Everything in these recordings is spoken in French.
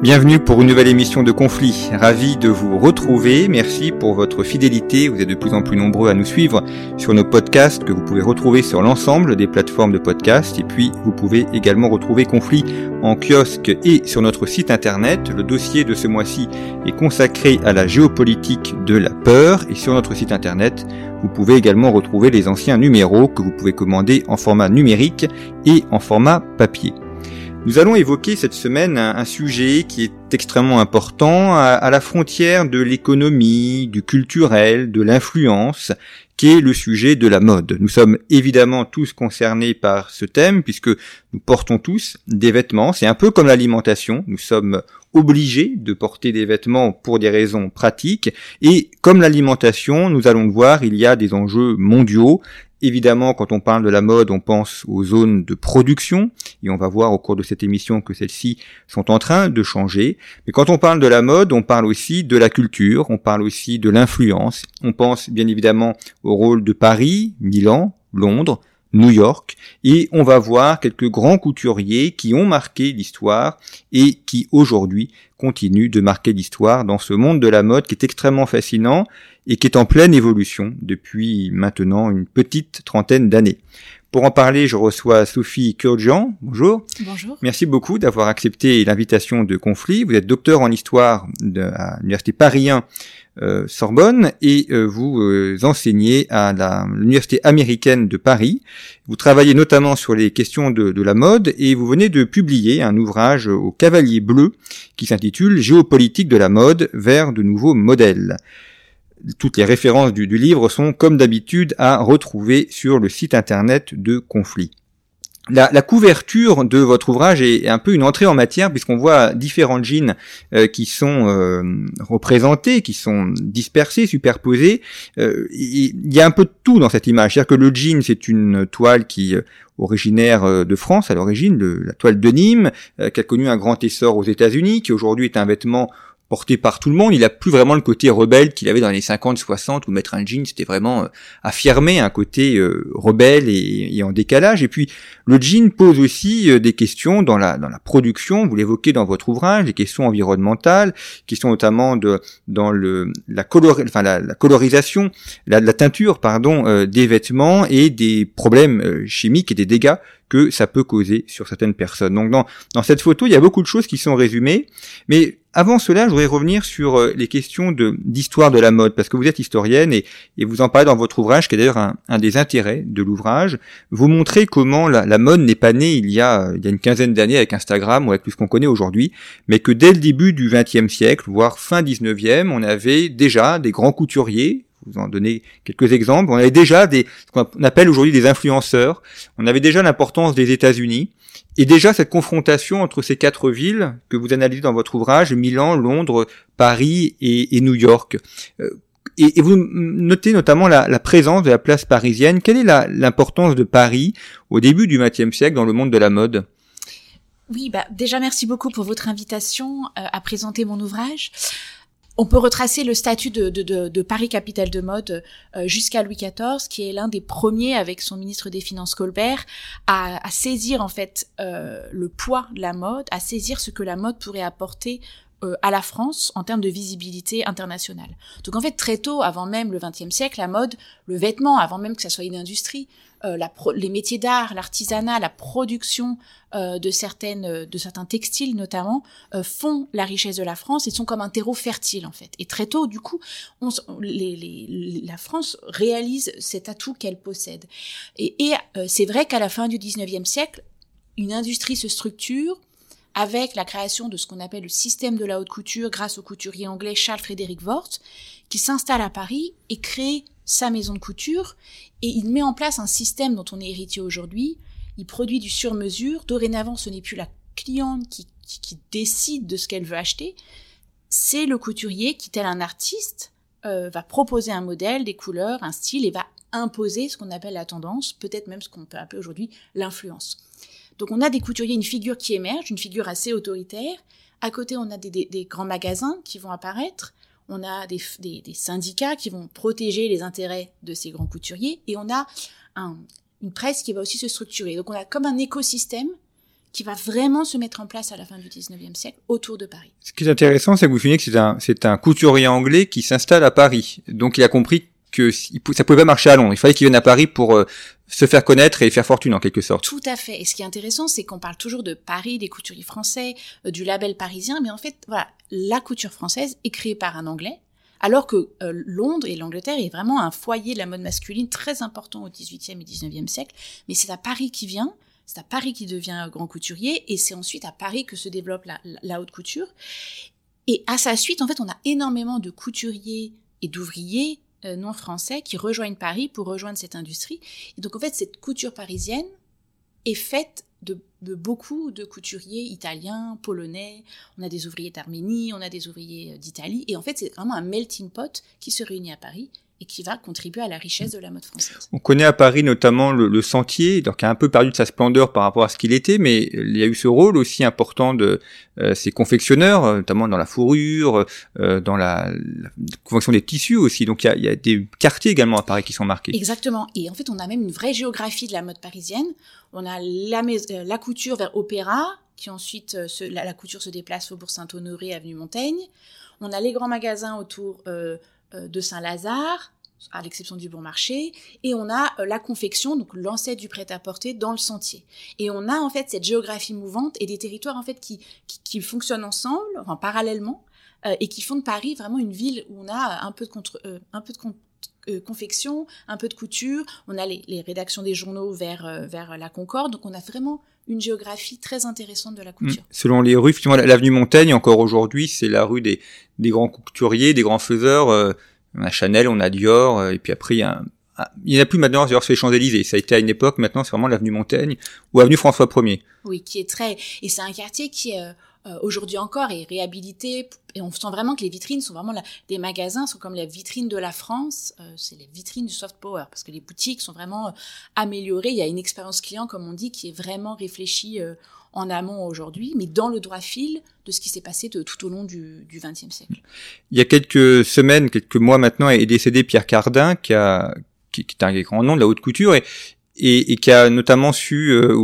Bienvenue pour une nouvelle émission de Conflit. Ravi de vous retrouver. Merci pour votre fidélité. Vous êtes de plus en plus nombreux à nous suivre sur nos podcasts que vous pouvez retrouver sur l'ensemble des plateformes de podcasts. Et puis, vous pouvez également retrouver Conflit en kiosque et sur notre site internet. Le dossier de ce mois-ci est consacré à la géopolitique de la peur. Et sur notre site internet, vous pouvez également retrouver les anciens numéros que vous pouvez commander en format numérique et en format papier. Nous allons évoquer cette semaine un, sujet qui est extrêmement important à, la frontière de l'économie, du culturel, de l'influence, qui est le sujet de la mode. Nous sommes évidemment tous concernés par ce thème puisque nous portons tous des vêtements. C'est un peu comme l'alimentation. Nous sommes obligés de porter des vêtements pour des raisons pratiques. Et comme l'alimentation, nous allons le voir, il y a des enjeux mondiaux Évidemment, quand on parle de la mode, on pense aux zones de production, et on va voir au cours de cette émission que celles-ci sont en train de changer. Mais quand on parle de la mode, on parle aussi de la culture, on parle aussi de l'influence. On pense bien évidemment au rôle de Paris, Milan, Londres, New York, et on va voir quelques grands couturiers qui ont marqué l'histoire et qui aujourd'hui continuent de marquer l'histoire dans ce monde de la mode qui est extrêmement fascinant et qui est en pleine évolution depuis maintenant une petite trentaine d'années. Pour en parler, je reçois Sophie Kurjan. Bonjour. Bonjour. Merci beaucoup d'avoir accepté l'invitation de Conflit. Vous êtes docteur en histoire à l'université Paris 1 euh, Sorbonne et euh, vous euh, enseignez à l'université américaine de Paris. Vous travaillez notamment sur les questions de, de, la mode et vous venez de publier un ouvrage au Cavalier Bleu qui s'intitule Géopolitique de la mode vers de nouveaux modèles toutes les références du, livre sont, comme d'habitude, à retrouver sur le site internet de Conflit. La, couverture de votre ouvrage est un peu une entrée en matière puisqu'on voit différents jeans euh, qui sont euh, représentés, qui sont dispersés, superposés. Euh, il y a un peu de tout dans cette image. C'est-à-dire que le jean, c'est une toile qui originaire de France à l'origine, la toile de Nîmes, qui a connu un grand essor aux États-Unis, qui aujourd'hui est un vêtement porté par tout le monde. Il a plus vraiment le côté rebelle qu'il avait dans les 50, 60 où mettre un jean c'était vraiment euh, affirmer un côté euh, rebelle et, en décalage. Et puis le jean pose aussi euh, des questions dans la dans la production. Vous l'évoquez dans votre ouvrage, des questions environnementales, questions notamment de dans le la enfin la, colorisation, la, teinture pardon des vêtements et des problèmes chimiques et des dégâts que ça peut causer sur certaines personnes. Donc dans, dans cette photo, il y a beaucoup de choses qui sont résumées, mais avant cela, je voudrais revenir sur euh, les questions d'histoire de la mode, parce que vous êtes historienne et, vous en parlez dans votre ouvrage, qui est d'ailleurs un, des intérêts de l'ouvrage. Vous montrez comment la, mode n'est pas née il y a il y a une quinzaine d'années avec Instagram ou avec tout ce qu'on connaît aujourd'hui, mais que dès le début du XXe siècle, voire fin XIXe, on avait déjà des grands couturiers vous en donner quelques exemples. On avait déjà des, ce qu'on appelle aujourd'hui des influenceurs. On avait déjà l'importance des États-Unis. Et déjà cette confrontation entre ces quatre villes que vous analysez dans votre ouvrage, Milan, Londres, Paris et, New York. Euh, et, vous notez notamment la, présence de la place parisienne. Quelle est l'importance de Paris au début du XXe siècle dans le monde de la mode? Oui, bah déjà merci beaucoup pour votre invitation euh, à présenter mon ouvrage on peut retracer le statut de, Paris capitale de mode euh, jusqu'à Louis XIV, qui est l'un des premiers, avec son ministre des Finances Colbert, à, saisir en fait euh, le poids de la mode, à saisir ce que la mode pourrait apporter euh, à la France en termes de visibilité internationale. Donc en fait très tôt, avant même le XXe siècle, la mode, le vêtement, avant même que ça soit une industrie, euh, la les métiers d'art, l'artisanat, la production euh, de certaines, euh, de certains textiles notamment, font la richesse de la France et sont comme un terreau fertile en fait. Et très tôt, du coup, on, les, les, la France réalise cet atout qu'elle possède. Et, et c'est vrai qu'à la fin du 19e siècle, une industrie se structure avec la création de ce qu'on appelle le système de la haute couture grâce au couturier anglais Charles Frédéric Worth, qui s'installe à Paris et crée sa maison de couture et il met en place un système dont on est héritier aujourd'hui. Il produit du sur-mesure. Dorénavant, ce n'est plus la cliente qui, qui, décide de ce qu'elle veut acheter. C'est le couturier qui, tel un artiste, euh, va proposer un modèle, des couleurs, un style et va imposer ce qu'on appelle la tendance, peut-être même ce qu'on peut appeler aujourd'hui l'influence. Donc on a des couturiers, une figure qui émerge, une figure assez autoritaire. À côté, on a des, grands magasins qui vont apparaître. On a des, syndicats qui vont protéger les intérêts de ces grands couturiers. Et on a une presse qui va aussi se structurer. Donc on a comme un écosystème qui va vraiment se mettre en place à la fin du 19e siècle autour de Paris. Ce qui est intéressant, c'est que vous souvenez que c'est un, c'est un couturier anglais qui s'installe à Paris. Donc il a compris que ça pouvait pas marcher à Londres. Il fallait qu'il vienne à Paris pour euh, se faire connaître et faire fortune en quelque sorte. Tout à fait. Et ce qui est intéressant, c'est qu'on parle toujours de Paris, des couturiers français, euh, du label parisien, mais en fait, voilà, la couture française est créée par un Anglais, alors que euh, Londres et l'Angleterre est vraiment un foyer de la mode masculine très important au 18e et 19e siècle. Mais c'est à Paris qui vient, c'est à Paris qui devient grand couturier, et c'est ensuite à Paris que se développe la, haute couture. Et à sa suite, en fait, on a énormément de couturiers et d'ouvriers non français qui rejoignent Paris pour rejoindre cette industrie. Et donc en fait, cette couture parisienne est faite de, de, beaucoup de couturiers italiens, polonais, on a des ouvriers d'Arménie, on a des ouvriers euh, d'Italie, et en fait c'est vraiment un melting pot qui se réunit à Paris et qui va contribuer à la richesse de la mode française. On connaît à Paris notamment le, le Sentier, donc qui a un peu perdu de sa splendeur par rapport à ce qu'il était, mais il y a eu ce rôle aussi important de euh, ces confectionneurs, euh, notamment dans la fourrure, euh, dans la, la, confection des tissus aussi. Donc il y, a, il y, a, des quartiers également à Paris qui sont marqués. Exactement. Et en fait, on a même une vraie géographie de la mode parisienne. On a la, euh, la couture vers Opéra, qui ensuite, se, la, la, couture se déplace au Bourg Saint-Honoré, avenue Montaigne. On a les grands magasins autour euh, de Saint-Lazare, à l'exception du bon marché, et on a euh, la confection, donc l'ancêtre du prêt-à-porter dans le sentier. Et on a en fait cette géographie mouvante et des territoires en fait qui, qui, fonctionnent ensemble, enfin parallèlement, euh, et qui font de Paris vraiment une ville où on a un peu de contre, euh, un peu de con, euh, confection, un peu de couture, on a les, les rédactions des journaux vers, vers la Concorde, donc on a vraiment une géographie très intéressante de la couture. Mmh. Selon les rues, effectivement, l'avenue Montaigne, encore aujourd'hui, c'est la rue des, des grands couturiers, des grands faiseurs. Euh, on a Chanel, on a Dior, euh, et puis après, il y a il n'y en a plus maintenant, sur les Champs-Élysées. Ça a été à une époque, maintenant, c'est vraiment l'avenue Montaigne ou avenue François 1er. Oui, qui est très, et c'est un quartier qui est, euh, aujourd'hui encore est réhabilité et on sent vraiment que les vitrines sont vraiment là, des magasins sont comme les vitrines de la France, euh, c'est les vitrines du soft power parce que les boutiques sont vraiment euh, améliorées. Il y a une expérience client comme on dit qui est vraiment réfléchie euh, en amont aujourd'hui, mais dans le droit fil de ce qui s'est passé de, tout au long du XXe siècle. Il y a quelques semaines, quelques mois maintenant, est décédé Pierre Cardin qui a qui, qui est un grand nom de la haute couture et et, et, qui a notamment su euh,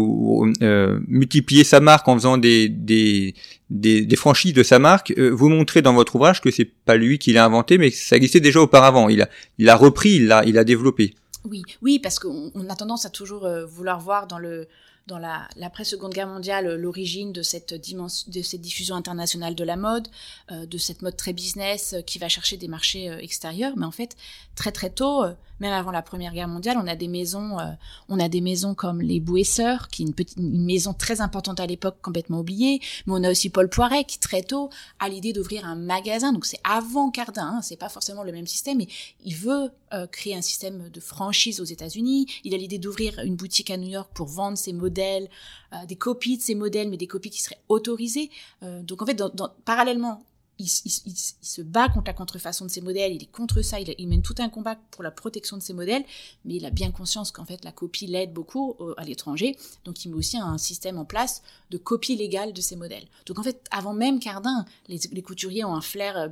euh, multiplier sa marque en faisant des, des, des, franchises de sa marque. Euh, vous montrez dans votre ouvrage que c'est pas lui qui l'a inventé, mais ça existait déjà auparavant. Il a, repris, il l'a, a développé. Oui, oui, parce qu'on a tendance à toujours euh, vouloir voir dans le dans la l'après-seconde guerre mondiale l'origine de cette dimension, de cette diffusion internationale de la mode, euh, de cette mode très business euh, qui va chercher des marchés euh, extérieurs. Mais en fait, très très tôt, euh, même avant la Première Guerre mondiale, on a des maisons, euh, on a des maisons comme les Bouesseurs, qui est une petite une maison très importante à l'époque, complètement oubliée. Mais on a aussi Paul Poiret qui très tôt a l'idée d'ouvrir un magasin. Donc c'est avant Cardin, hein, c'est pas forcément le même système, mais il veut euh, créer un système de franchise aux États-Unis. Il a l'idée d'ouvrir une boutique à New York pour vendre ses modèles, euh, des copies de ses modèles, mais des copies qui seraient autorisées. Euh, donc en fait, parallèlement, il, se bat contre la contrefaçon de ses modèles, il est contre ça, il, mène tout un combat pour la protection de ses modèles, mais il a bien conscience qu'en fait la copie l'aide beaucoup au, à l'étranger, donc il met aussi un système en place de copie légale de ses modèles. Donc en fait, avant même Cardin, les, couturiers ont un flair euh,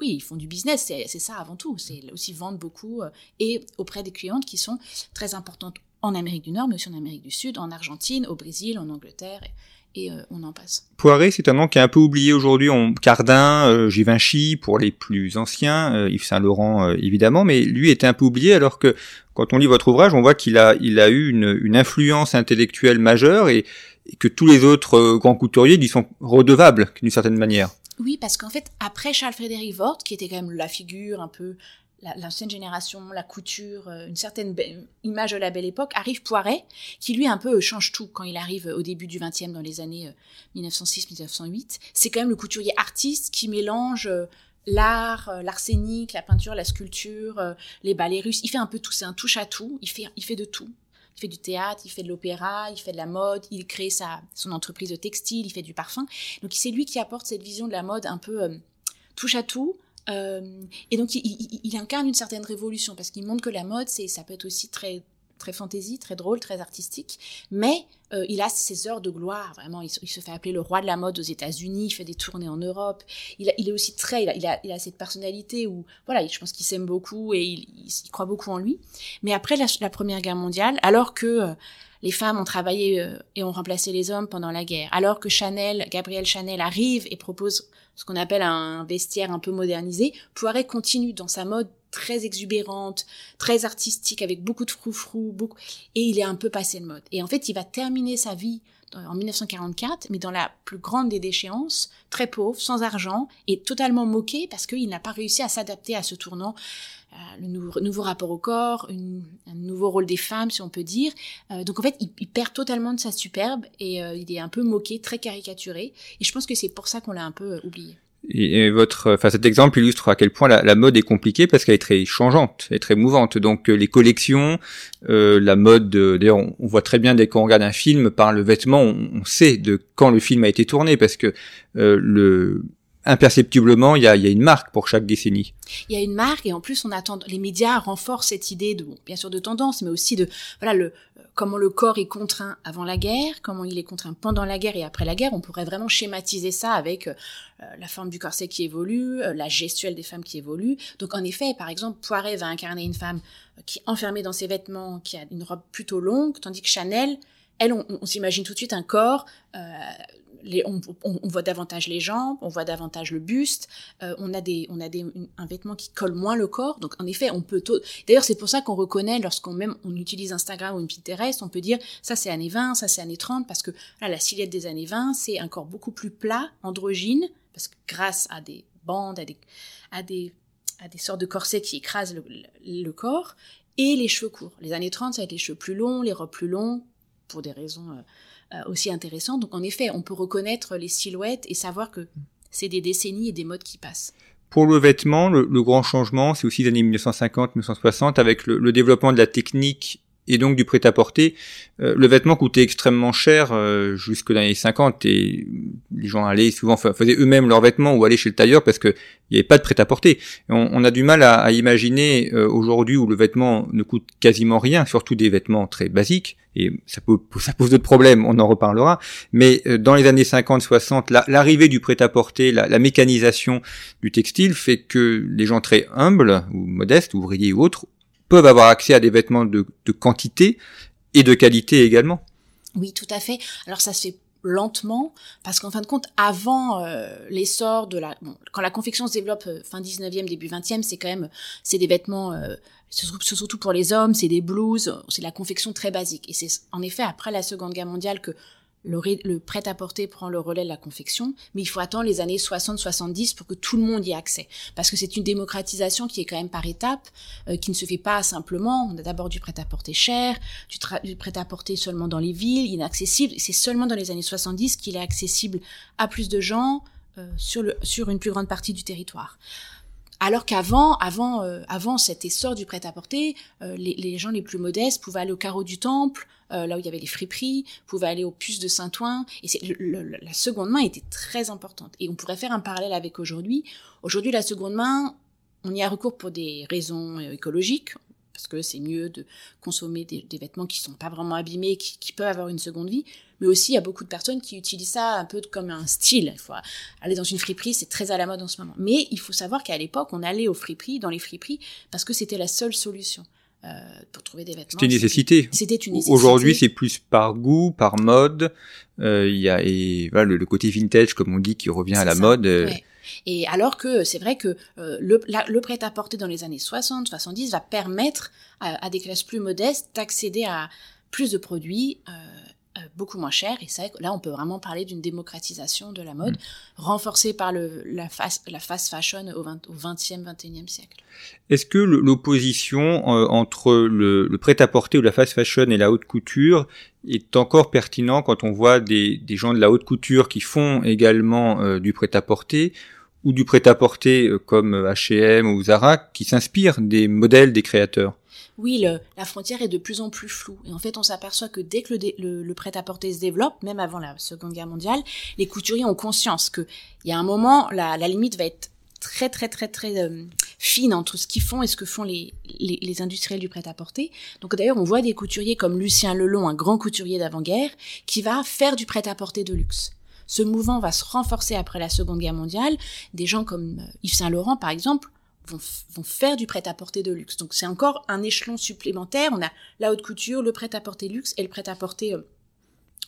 oui, ils font du business, c'est ça avant tout. C'est aussi vendre beaucoup euh, et auprès des clientes qui sont très importantes en Amérique du Nord, mais aussi en Amérique du Sud, en Argentine, au Brésil, en Angleterre. Et, euh, on en passe. Poiré, c'est un nom qui est un peu oublié aujourd'hui. Cardin, euh, Givenchy pour les plus anciens, euh, Yves Saint Laurent évidemment, mais lui était un peu oublié alors que quand on lit votre ouvrage, on voit qu'il a eu une, influence intellectuelle majeure et, et que tous les autres grands couturiers lui sont redevables d'une certaine manière. Oui, parce qu'en fait, après Charles-Frédéric Vort, qui était quand même la figure un peu l'ancienne génération, la couture, euh, une certaine image de la belle époque, arrive Poiret, qui lui un peu change tout quand il arrive au début du 20e, dans les années 1906-1908. C'est quand même le couturier artiste qui mélange l'art, euh, l'arsenic, la peinture, la sculpture, euh, les ballets russes. Il fait un peu tout. C'est un touche à tout. Il fait, il fait de tout. Il fait du théâtre, il fait de l'opéra, il fait de la mode, il crée sa, son entreprise de textile, il fait du parfum. Donc c'est lui qui apporte cette vision de la mode un peu euh, touche à tout. et donc il, il, incarne une certaine révolution parce qu'il montre que la mode, c'est, ça peut être aussi très très fantaisie, très drôle, très artistique, mais euh, il a ses heures de gloire, vraiment. Il, se fait appeler le roi de la mode aux États-Unis, il fait des tournées en Europe. Il, il est aussi très, il a, il a, cette personnalité où, voilà, je pense qu'il s'aime beaucoup et il, croit beaucoup en lui. Mais après la, Première Guerre mondiale, alors que euh, les femmes ont travaillé euh, et ont remplacé les hommes pendant la guerre, alors que Chanel, Gabrielle Chanel arrive et propose ce qu'on appelle un vestiaire un peu modernisé, Poiret continue dans sa mode très exubérante, très artistique, avec beaucoup de froufrou, beaucoup, et il est un peu passé de mode. Et en fait, il va terminer sa vie en 1944, mais dans la plus grande des déchéances, très pauvre, sans argent, et totalement moqué parce qu'il n'a pas réussi à s'adapter à ce tournant, euh, le nouveau, rapport au corps, un nouveau rôle des femmes, si on peut dire. Euh, donc en fait, il, perd totalement de sa superbe et euh, il est un peu moqué, très caricaturé. Et je pense que c'est pour ça qu'on l'a un peu oublié. Et, votre, enfin cet exemple illustre à quel point la, la mode est compliquée parce qu'elle est très changeante, elle est très mouvante. Donc euh, les collections, euh, la mode, d'ailleurs on, voit très bien dès qu'on regarde un film par le vêtement, on, sait de quand le film a été tourné parce que euh, le imperceptiblement, il y a, y a une marque pour chaque décennie. Il y a une marque et en plus on attend les médias renforcent cette idée de bien sûr de tendance mais aussi de voilà le comment le corps est contraint avant la guerre, comment il est contraint pendant la guerre et après la guerre. On pourrait vraiment schématiser ça avec euh, la forme du corset qui évolue, euh, la gestuelle des femmes qui évolue. Donc en effet, par exemple, Poiret va incarner une femme euh, qui est enfermée dans ses vêtements, qui a une robe plutôt longue, tandis que Chanel, elle, on, on s'imagine tout de suite un corps on, voit davantage les jambes, on voit davantage le buste, euh, on a des, on a des, un vêtement qui colle moins le corps. Donc en effet, on peut. D'ailleurs, c'est pour ça qu'on reconnaît lorsqu'on même on utilise Instagram ou une Pinterest, on peut dire ça c'est années 20, ça c'est années 30, parce que la silhouette des années 20, c'est un corps beaucoup plus plat, androgyne, parce que grâce à des bandes, à des, à des, à des sortes de corsets qui écrasent le, corps, et les cheveux courts. Les années 30, ça va être les cheveux plus longs, les robes plus longues, pour des raisons euh, aussi intéressant. Donc en effet, on peut reconnaître les silhouettes et savoir que c'est des décennies et des modes qui passent. Pour le vêtement, le, grand changement, c'est aussi les années 1950-1960 avec le, le, développement de la technique et donc du prêt-à-porter. Euh, le vêtement coûtait extrêmement cher euh, jusque dans les années 50 et les gens allaient souvent faisaient eux-mêmes leurs vêtements ou allaient chez le tailleur parce que il n'y avait pas de prêt-à-porter. On, on, a du mal à, à imaginer euh, aujourd'hui où le vêtement ne coûte quasiment rien, surtout des vêtements très basiques et ça, peut, ça pose d'autres problèmes, on en reparlera. Mais euh, dans les années 50-60, l'arrivée du prêt-à-porter, la, la, mécanisation du textile fait que les gens très humbles ou modestes, ouvriers ou autres, peuvent avoir accès à des vêtements de, quantité et de qualité également. Oui, tout à fait. Alors ça se fait lentement parce qu'en fin de compte avant euh, l'essor de la quand la confection se développe euh, fin 19e début 20e c'est quand même c'est des vêtements euh, surtout pour les hommes c'est des blouses c'est la confection très basique. Et c'est en effet après la Seconde Guerre mondiale que le, prêt-à-porter prend le relais de la confection, mais il faut attendre les années 60-70 pour que tout le monde y ait accès. Parce que c'est une démocratisation qui est quand même par étapes, euh, qui ne se fait pas simplement. On a d'abord du prêt-à-porter cher, du, prêt-à-porter seulement dans les villes, inaccessible. C'est seulement dans les années 70 qu'il est accessible à plus de gens euh, sur, le, sur une plus grande partie du territoire. Alors qu'avant, avant, euh, avant cet essor du prêt-à-porter, euh, les, gens les plus modestes pouvaient aller au carreau du temple, euh, là où il y avait les friperies, pouvaient aller au puces de Saint-Ouen, et c'est la seconde main était très importante. Et on pourrait faire un parallèle avec aujourd'hui. Aujourd'hui, la seconde main, on y a recours pour des raisons écologiques, parce que c'est mieux de consommer des, vêtements qui sont pas vraiment abîmés, qui, peuvent avoir une seconde vie. Mais aussi, il y a beaucoup de personnes qui utilisent ça un peu comme un style. Il faut aller dans une friperie, c'est très à la mode en ce moment. Mais il faut savoir qu'à l'époque, on allait aux friperies, dans les friperies, parce que c'était la seule solution. Euh, pour trouver des vêtements. C'était une nécessité. C'était une nécessité. Aujourd'hui, c'est plus par goût, par mode. Euh, il y a et voilà le, côté vintage, comme on dit, qui revient à la mode. Euh, et alors que c'est vrai que euh, le, le prêt-à-porter dans les années 60, 70 va permettre à, des classes plus modestes d'accéder à plus de produits beaucoup moins chers. Et c'est là, on peut vraiment parler d'une démocratisation de la mode, mmh. renforcée par le, la, fast, la fast fashion au, 20, au 20e, 21e siècle. Est-ce que l'opposition entre le, le prêt-à-porter ou la fast fashion et la haute couture est encore pertinent quand on voit des, des gens de la haute couture qui font également du prêt-à-porter ou du prêt-à-porter comme H&M ou Zara qui s'inspirent des modèles des créateurs? Oui, la frontière est de plus en plus floue. Et en fait, on s'aperçoit que dès que le, prêt-à-porter se développe, même avant la Seconde Guerre mondiale, les couturiers ont conscience qu'il y a un moment, la, limite va être très très très très euh, fine entre ce qu'ils font et ce que font les, les, les industriels du prêt-à-porter. Donc d'ailleurs, on voit des couturiers comme Lucien Lelon, un grand couturier d'avant-guerre, qui va faire du prêt-à-porter de luxe. Ce mouvement va se renforcer après la Seconde Guerre mondiale. Des gens comme euh, Yves Saint Laurent, par exemple, vont, faire du prêt-à-porter de luxe. Donc c'est encore un échelon supplémentaire. On a la haute couture, le prêt-à-porter luxe et le prêt-à-porter euh,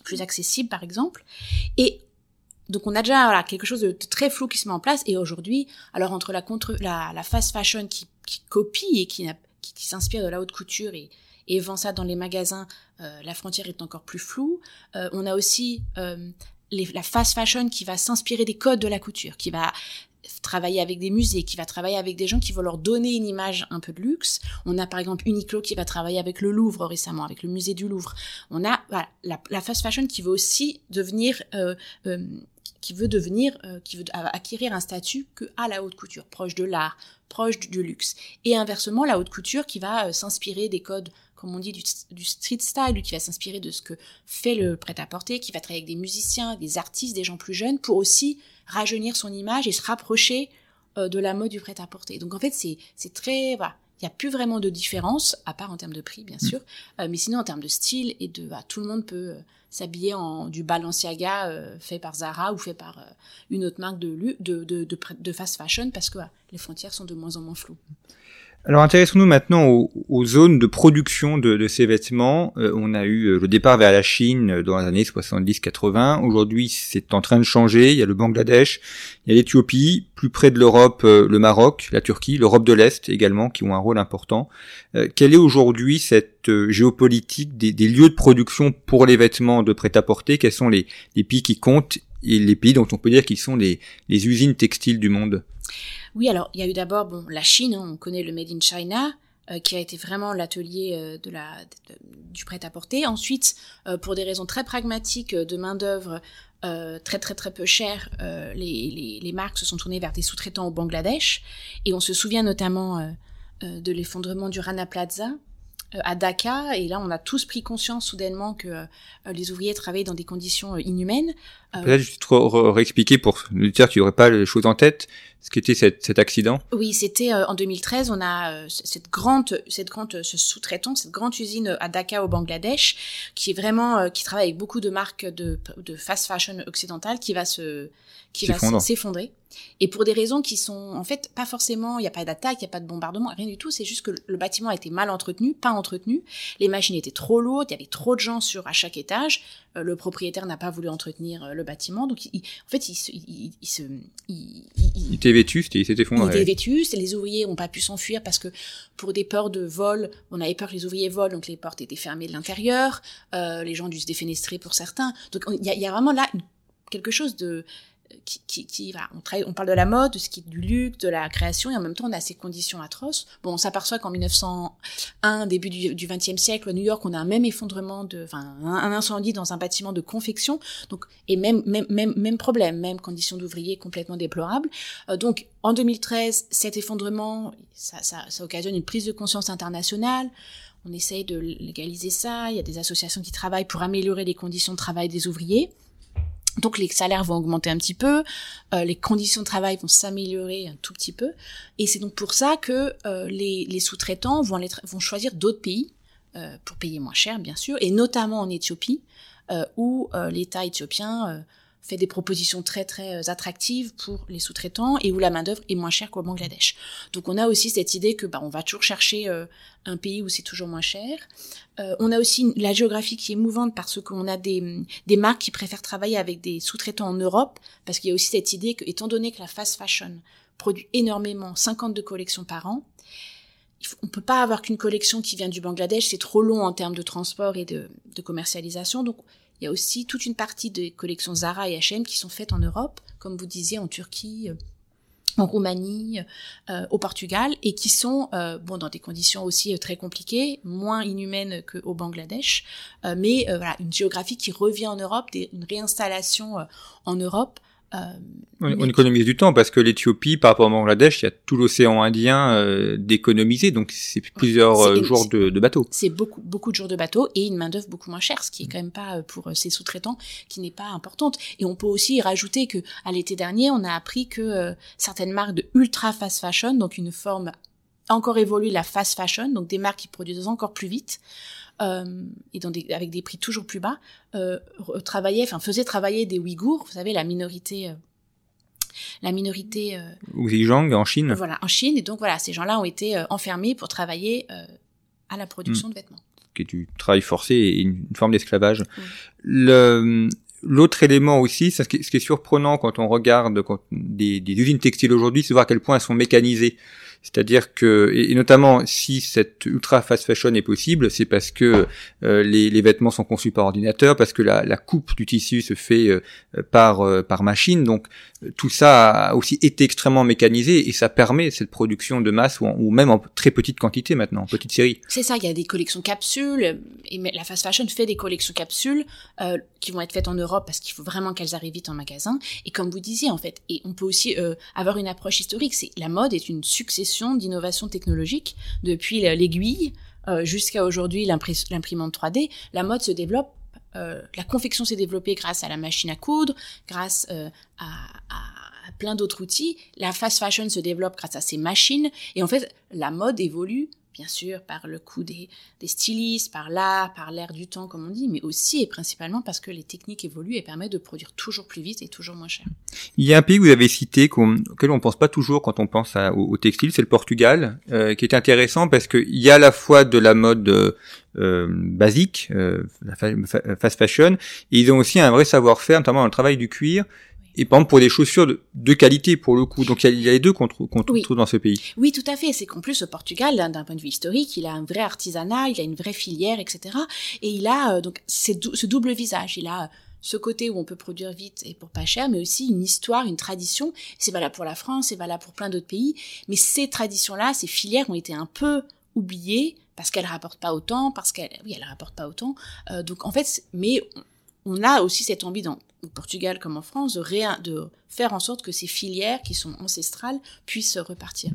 plus accessible, par exemple. Et donc on a déjà voilà, quelque chose de très flou qui se met en place. Et aujourd'hui, alors entre la, contre, la, la fast fashion qui, copie et qui, qui, s'inspire de la haute couture et, et vend ça dans les magasins, euh, la frontière est encore plus floue. Euh, on a aussi la fast fashion qui va s'inspirer des codes de la couture, qui va travailler avec des musées, qui va travailler avec des gens qui vont leur donner une image un peu de luxe. On a par exemple Uniqlo qui va travailler avec le Louvre récemment, avec le musée du Louvre. On a la, fast fashion qui veut aussi devenir euh, euh, qui veut devenir, euh, qui veut acquérir un statut que à la haute couture, proche de l'art, proche du, luxe. Et inversement, la haute couture qui va euh, s'inspirer des codes, comme on dit, du street style, qui va s'inspirer de ce que fait le prêt-à-porter, qui va travailler avec des musiciens, des artistes, des gens plus jeunes, pour aussi rajeunir son image et se rapprocher euh, de la mode du prêt-à-porter. Donc en fait, c'est très voilà, il n'y a plus vraiment de différence, à part en termes de prix, bien sûr, mmh. euh, mais sinon en termes de style et de, bah, tout le monde peut euh, s'habiller en du Balenciaga euh, fait par Zara ou fait par une autre marque de, de, de, de, de fast fashion parce que bah, les frontières sont de moins en moins floues. Alors intéressons-nous maintenant aux, zones de production de, ces vêtements. Euh, on a eu euh, le départ vers la Chine dans les années 70-80. Aujourd'hui, c'est en train de changer. Il y a le Bangladesh, il y a l'Éthiopie, plus près de l'Europe, euh, le Maroc, la Turquie, l'Europe de l'Est également, qui ont un rôle important. Euh, quelle est aujourd'hui cette euh, géopolitique des, lieux de production pour les vêtements de prêt-à-porter? Quels sont les pays qui comptent? Les pays dont on peut dire qu'ils sont les, usines textiles du monde oui, alors il y a eu d'abord bon la Chine, hein, on connaît le Made in China, euh, qui a été vraiment l'atelier euh, du prêt-à-porter. Ensuite, euh, pour des raisons très pragmatiques de main d'œuvre très très très peu chère, les, les, marques se sont tournées vers des sous-traitants au Bangladesh. Et on se souvient notamment de l'effondrement du Rana Plaza, à Dhaka et là on a tous pris conscience soudainement que les ouvriers travaillaient dans des conditions euh, inhumaines. Euh, Peut-être juste réexpliquer pour dire qu'il n'y aurait pas les choses en tête ce qu'était cet, cet accident. Oui, c'était euh, en 2013. On a euh, cette grande, cette grande, ce sous-traitant, cette grande usine à Dhaka au Bangladesh, qui est vraiment, qui travaille avec beaucoup de marques de, de fast fashion occidentales, qui va se, qui va s'effondrer. Et pour des raisons qui sont en fait pas forcément, il n'y a pas d'attaque, il n'y a pas de bombardement, rien du tout. C'est juste que le bâtiment a été mal entretenu, pas entretenu. Les machines étaient trop lourdes, il y avait trop de gens sur à chaque étage. Euh, le propriétaire n'a pas voulu entretenir euh, le bâtiment, donc il, en fait il se, il, il se, il, il était vétuste et il s'est effondré. Il était vétuste et les ouvriers n'ont pas pu s'enfuir parce que pour des peurs de vol, on avait peur que les ouvriers volent, donc les portes étaient fermées de l'intérieur. Euh, les gens dû se défenestrer pour certains. Donc il y y a vraiment là quelque chose de qui, qui, qui on, travaille, on parle de la mode, de ce qui est du luxe, de la création, et en même temps on a ces conditions atroces. Bon, on s'aperçoit qu'en 1901, début du, 20e siècle, à New York, on a un même effondrement de, enfin, un, incendie dans un bâtiment de confection, donc et même même même même problème, même conditions d'ouvriers complètement déplorables. Euh, donc en 2013, cet effondrement, ça, ça, ça occasionne une prise de conscience internationale. On essaye de légaliser ça. Il y a des associations qui travaillent pour améliorer les conditions de travail des ouvriers. Donc les salaires vont augmenter un petit peu, euh, les conditions de travail vont s'améliorer un tout petit peu, et c'est donc pour ça que euh, les, sous-traitants vont, choisir d'autres pays euh, pour payer moins cher, bien sûr, et notamment en Éthiopie, où l'État éthiopien fait des propositions très très attractives pour les sous-traitants et où la main d'œuvre est moins chère qu'au Bangladesh. Donc on a aussi cette idée que bah, on va toujours chercher euh, un pays où c'est toujours moins cher. Euh, on a aussi la géographie qui est mouvante parce qu'on a des, des marques qui préfèrent travailler avec des sous-traitants en Europe parce qu'il y a aussi cette idée que étant donné que la fast fashion produit énormément 52 collections par an, on peut pas avoir qu'une collection qui vient du Bangladesh, c'est trop long en termes de transport et de, de commercialisation. Donc il y a aussi toute une partie des collections Zara et H&M qui sont faites en Europe, comme vous disiez, en Turquie, euh, en Roumanie, euh, au Portugal, et qui sont euh, bon dans des conditions aussi euh, très compliquées, moins inhumaines qu'au Bangladesh, euh, mais voilà une géographie qui revient en Europe, une réinstallation en Europe Euh, on, économise du temps parce que l'Éthiopie, par rapport au Bangladesh, il y a tout l'océan Indien euh, d'économiser, donc c'est plusieurs euh, jours de, de, bateau. C'est beaucoup, beaucoup de jours de bateau et une main d'œuvre beaucoup moins chère, ce qui est quand même pas pour ces sous-traitants qui n'est pas importante. Et on peut aussi rajouter que à l'été dernier, on a appris que certaines marques de ultra fast fashion, donc une forme encore évoluée la fast fashion, donc des marques qui produisent encore plus vite, et dans des, avec des prix toujours plus bas, euh, travaillaient, enfin faisaient travailler des Ouïghours, vous savez la minorité. Euh, la minorité euh, en Chine. Voilà, en Chine. Et donc voilà, ces gens-là ont été euh, enfermés pour travailler à la production hmm. de vêtements. Qui est du travail forcé et une, forme d'esclavage. Le, L'autre élément aussi, ce qui, est, surprenant quand on regarde quand des, des usines textiles aujourd'hui, c'est voir à quel point elles sont mécanisées. C'est-à-dire que, et, notamment si cette ultra fast fashion est possible, c'est parce que euh, les, les, vêtements sont conçus par ordinateur, parce que la, la coupe du tissu se fait euh, par euh, par machine. Donc tout ça a aussi été extrêmement mécanisé et ça permet cette production de masse ou, même en très petite quantité maintenant, en petite série. C'est ça, il y a des collections capsules et la fast fashion fait des collections capsules qui vont être faites en Europe parce qu'il faut vraiment qu'elles arrivent vite en magasin. Et comme vous disiez en fait, et on peut aussi avoir une approche historique. C'est la mode est une succession d'innovation technologique depuis l'aiguille euh, jusqu'à aujourd'hui l'imprimante 3D. La mode se développe euh, la confection s'est développée grâce à la machine à coudre, grâce euh, à, à, plein d'autres outils. La fast fashion se développe grâce à ces machines. Et en fait, la mode évolue bien sûr par le coût des, des stylistes, par l'art, par l'air du temps, comme on dit, mais aussi et principalement parce que les techniques évoluent et permettent de produire toujours plus vite et toujours moins cher. Il y a un pays que vous avez cité auquel on ne pense pas toujours quand on pense au, textile, c'est le Portugal, euh, qui est intéressant parce qu'il y a à la fois de la mode euh, basique, euh, la fast fashion, et ils ont aussi un vrai savoir-faire, notamment dans le travail du cuir, et par exemple pour des chaussures de, de qualité pour le coup. Donc il y a, les deux qu'on trouve, trouve dans ce pays. Oui, tout à fait. C'est qu'en plus au Portugal, d'un point de vue historique, il a un vrai artisanat, il a une vraie filière, etc. Et il a euh, donc ce double visage. Il a ce côté où on peut produire vite et pour pas cher, mais aussi une histoire, une tradition. C'est valable pour la France, c'est valable pour plein d'autres pays. Mais ces traditions-là, ces filières ont été un peu oubliées parce qu'elles rapportent pas autant, parce qu'elles, oui, elles rapportent pas autant. Euh, donc en fait, mais on a aussi cette envie dans au Portugal comme en France, de, de faire en sorte que ces filières qui sont ancestrales puissent repartir.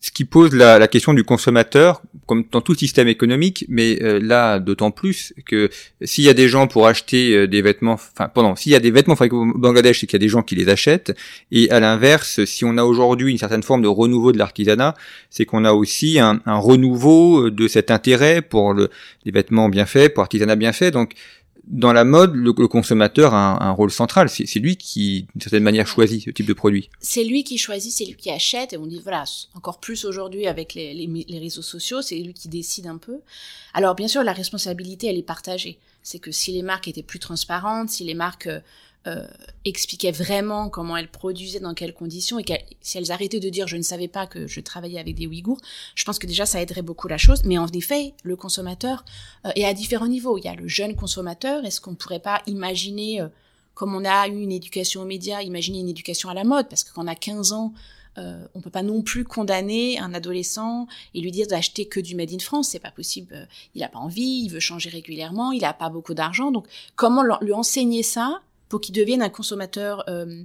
Ce qui pose la, question du consommateur, comme dans tout système économique, mais euh, là d'autant plus que s'il y a des gens pour acheter euh, des vêtements, enfin pendant, s'il y a des vêtements fabriqués au Bangladesh, c'est qu'il y a des gens qui les achètent, et à l'inverse, si on a aujourd'hui une certaine forme de renouveau de l'artisanat, c'est qu'on a aussi un, un, renouveau de cet intérêt pour le, les vêtements bien faits, pour l'artisanat bien fait, donc dans la mode, le, consommateur a un, rôle central. C'est lui qui, d'une certaine manière, choisit ce type de produit. C'est lui qui choisit, c'est lui qui achète. Et on dit, voilà, encore plus aujourd'hui avec les, les, réseaux sociaux, c'est lui qui décide un peu. Alors, bien sûr, la responsabilité, elle est partagée. C'est que si les marques étaient plus transparentes, si les marques euh, euh, expliquaient vraiment comment elles produisaient, dans quelles conditions, et si elles arrêtaient de dire je ne savais pas que je travaillais avec des Ouïghours, je pense que déjà ça aiderait beaucoup la chose. Mais en effet, le consommateur euh, est à différents niveaux. Il y a le jeune consommateur. Est-ce qu'on ne pourrait pas imaginer, euh, comme on a eu une éducation aux médias, imaginer une éducation à la mode? Parce que quand on a 15 ans, euh, on peut pas non plus condamner un adolescent et lui dire d'acheter que du made in France, c'est pas possible. Il a pas envie, il veut changer régulièrement, il a pas beaucoup d'argent, donc comment lui enseigner ça pour qu'il devienne un consommateur euh,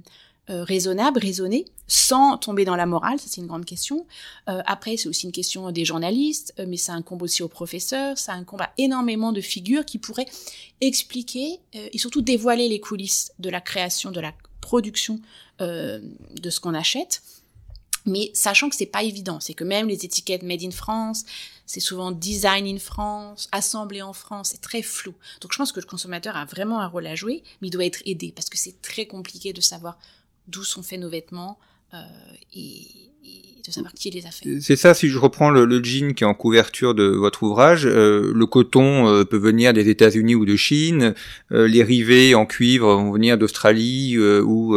euh, raisonnable, raisonné, sans tomber dans la morale, ça c'est une grande question. Euh, après, c'est aussi une question des journalistes, mais ça incombe aussi aux professeurs, ça incombe à énormément de figures qui pourraient expliquer et surtout dévoiler les coulisses de la création, de la production de ce qu'on achète mais sachant que c'est pas évident, c'est que même les étiquettes made in France, c'est souvent design in France, assemblé en France, c'est très flou. Donc je pense que le consommateur a vraiment un rôle à jouer, mais il doit être aidé parce que c'est très compliqué de savoir d'où sont faits nos vêtements euh, et, de savoir qui les a faits. C'est ça, si je reprends le, jean qui est en couverture de votre ouvrage, euh, le coton euh, peut venir des États-Unis ou de Chine, euh, les rivets en cuivre vont venir d'Australie ou,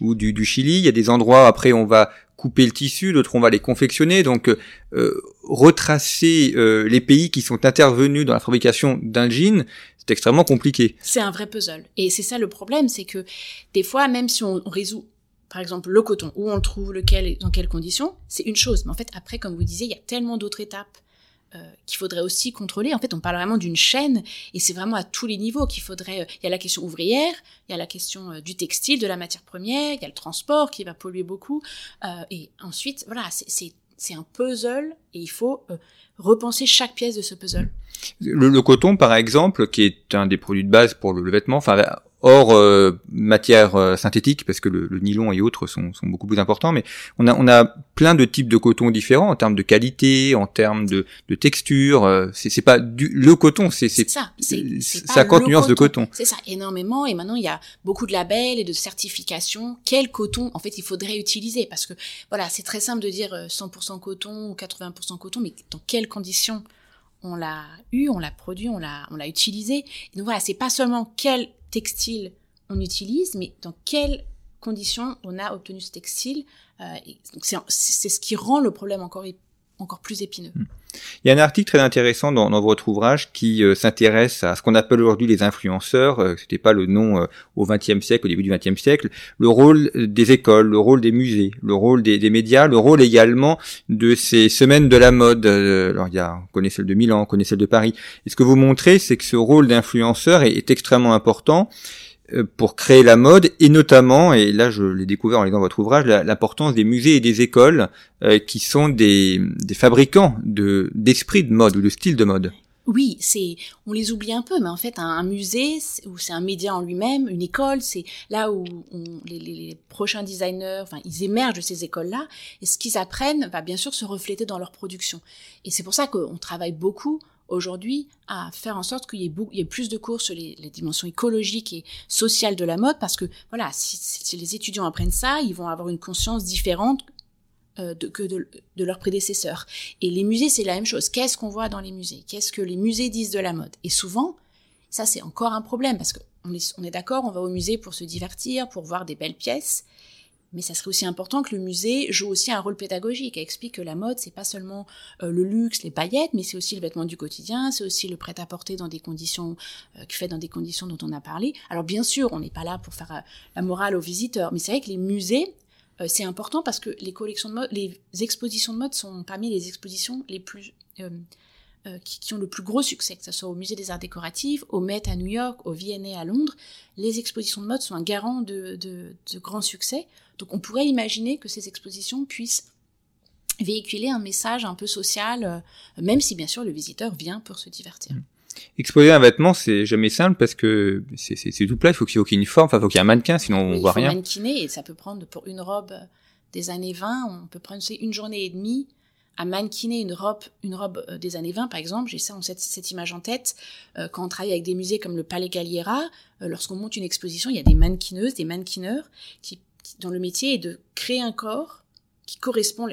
ou du, du Chili. Il y a des endroits, après on va couper le tissu, d'autres on va les confectionner. Donc euh, retracer euh, les pays qui sont intervenus dans la fabrication d'un jean, c'est extrêmement compliqué. C'est un vrai puzzle. Et c'est ça le problème, c'est que des fois, même si on, résout par exemple le coton, où on le trouve, lequel, dans quelles conditions, c'est une chose. Mais en fait, après, comme vous disiez, il y a tellement d'autres étapes euh, qu'il faudrait aussi contrôler. En fait, on parle vraiment d'une chaîne et c'est vraiment à tous les niveaux qu'il faudrait. Euh, il y a la question ouvrière, il y a la question euh, du textile, de la matière première, il y a le transport qui va polluer beaucoup. et ensuite, voilà, c'est un puzzle et il faut repenser chaque pièce de ce puzzle. Le, le, coton, par exemple, qui est un des produits de base pour le, vêtement, enfin hors euh, matière euh, synthétique parce que le, nylon et autres sont, sont, beaucoup plus importants mais on a on a plein de types de coton différents en termes de qualité en termes de, de texture euh, c'est pas du le coton c'est c'est ça c'est 50 nuances de coton. c'est ça énormément et maintenant il y a beaucoup de labels et de certifications. Quel coton en fait il faudrait utiliser? Parce que voilà c'est très simple de dire 100% coton ou 80% coton mais dans quelles conditions on l'a eu, on l'a produit, on l'a, on l'a utilisé? donc voilà, c'est pas seulement quel textile on utilise, mais dans quelles conditions on a obtenu ce textile. Euh, c'est ce qui rend le problème encore, encore plus épineux. Hmm. Il y a un article très intéressant dans, votre ouvrage qui euh, s'intéresse à ce qu'on appelle aujourd'hui les influenceurs. Euh, C'était pas le nom euh, au XXe siècle, au début du XXe siècle. Le rôle des écoles, le rôle des musées, le rôle des, médias, le rôle également de ces semaines de la mode. Euh, alors il y a, on connaît celle de Milan, on connaît celle de Paris. Et ce que vous montrez, c'est que ce rôle d'influenceur est, extrêmement important pour créer la mode et notamment, et là je l'ai découvert en lisant votre ouvrage, l'importance des musées et des écoles euh, qui sont des, des fabricants de d'esprit de mode ou de style de mode. Oui, c'est on les oublie un peu, mais en fait un, musée ou c'est un média en lui-même, une école, c'est là où on, les, les, prochains designers, enfin ils émergent de ces écoles-là et ce qu'ils apprennent va bien sûr se refléter dans leur production. Et c'est pour ça qu'on travaille beaucoup aujourd'hui à faire en sorte qu'il y, ait plus de cours sur les, dimensions écologiques et sociales de la mode, parce que voilà, si, les étudiants apprennent ça, ils vont avoir une conscience différente euh, de, que de, leurs prédécesseurs. Et les musées, c'est la même chose. Qu'est-ce qu'on voit dans les musées? Qu'est-ce que les musées disent de la mode? Et souvent, ça c'est encore un problème, parce qu'on on est d'accord, on va au musée pour se divertir, pour voir des belles pièces, mais ça serait aussi important que le musée joue aussi un rôle pédagogique et explique que la mode, c'est pas seulement euh, le luxe, les paillettes, mais c'est aussi le vêtement du quotidien, c'est aussi le prêt-à-porter dans des conditions, euh, fait dans des conditions dont on a parlé. Alors bien sûr, on n'est pas là pour faire euh, la morale aux visiteurs, mais c'est vrai que les musées, c'est important parce que les collections de mode, les expositions de mode sont parmi les expositions les plus qui, ont le plus gros succès, que ce soit au Musée des Arts Décoratifs, au Met à New York, au V&A à Londres, les expositions de mode sont un garant de, de, de grands succès. Donc on pourrait imaginer que ces expositions puissent véhiculer un message un peu social, euh, même si bien sûr le visiteur vient pour se divertir. Mmh. Exposer un vêtement, c'est jamais simple parce que c'est tout plat, il faut qu'il y ait une forme, enfin, il faut qu'il y ait un mannequin, sinon on voit rien. Il faut mannequiner et ça peut prendre pour une robe des années 20, on peut prendre une journée et demie à mannequiner une robe, une robe euh, des années 20 par exemple, j'ai ça, cette, cette image en tête, euh, quand on travaille avec des musées comme le Palais Galliera, lorsqu'on monte une exposition, il y a des mannequineuses, des mannequineurs qui dans le métier est de créer un corps qui correspond,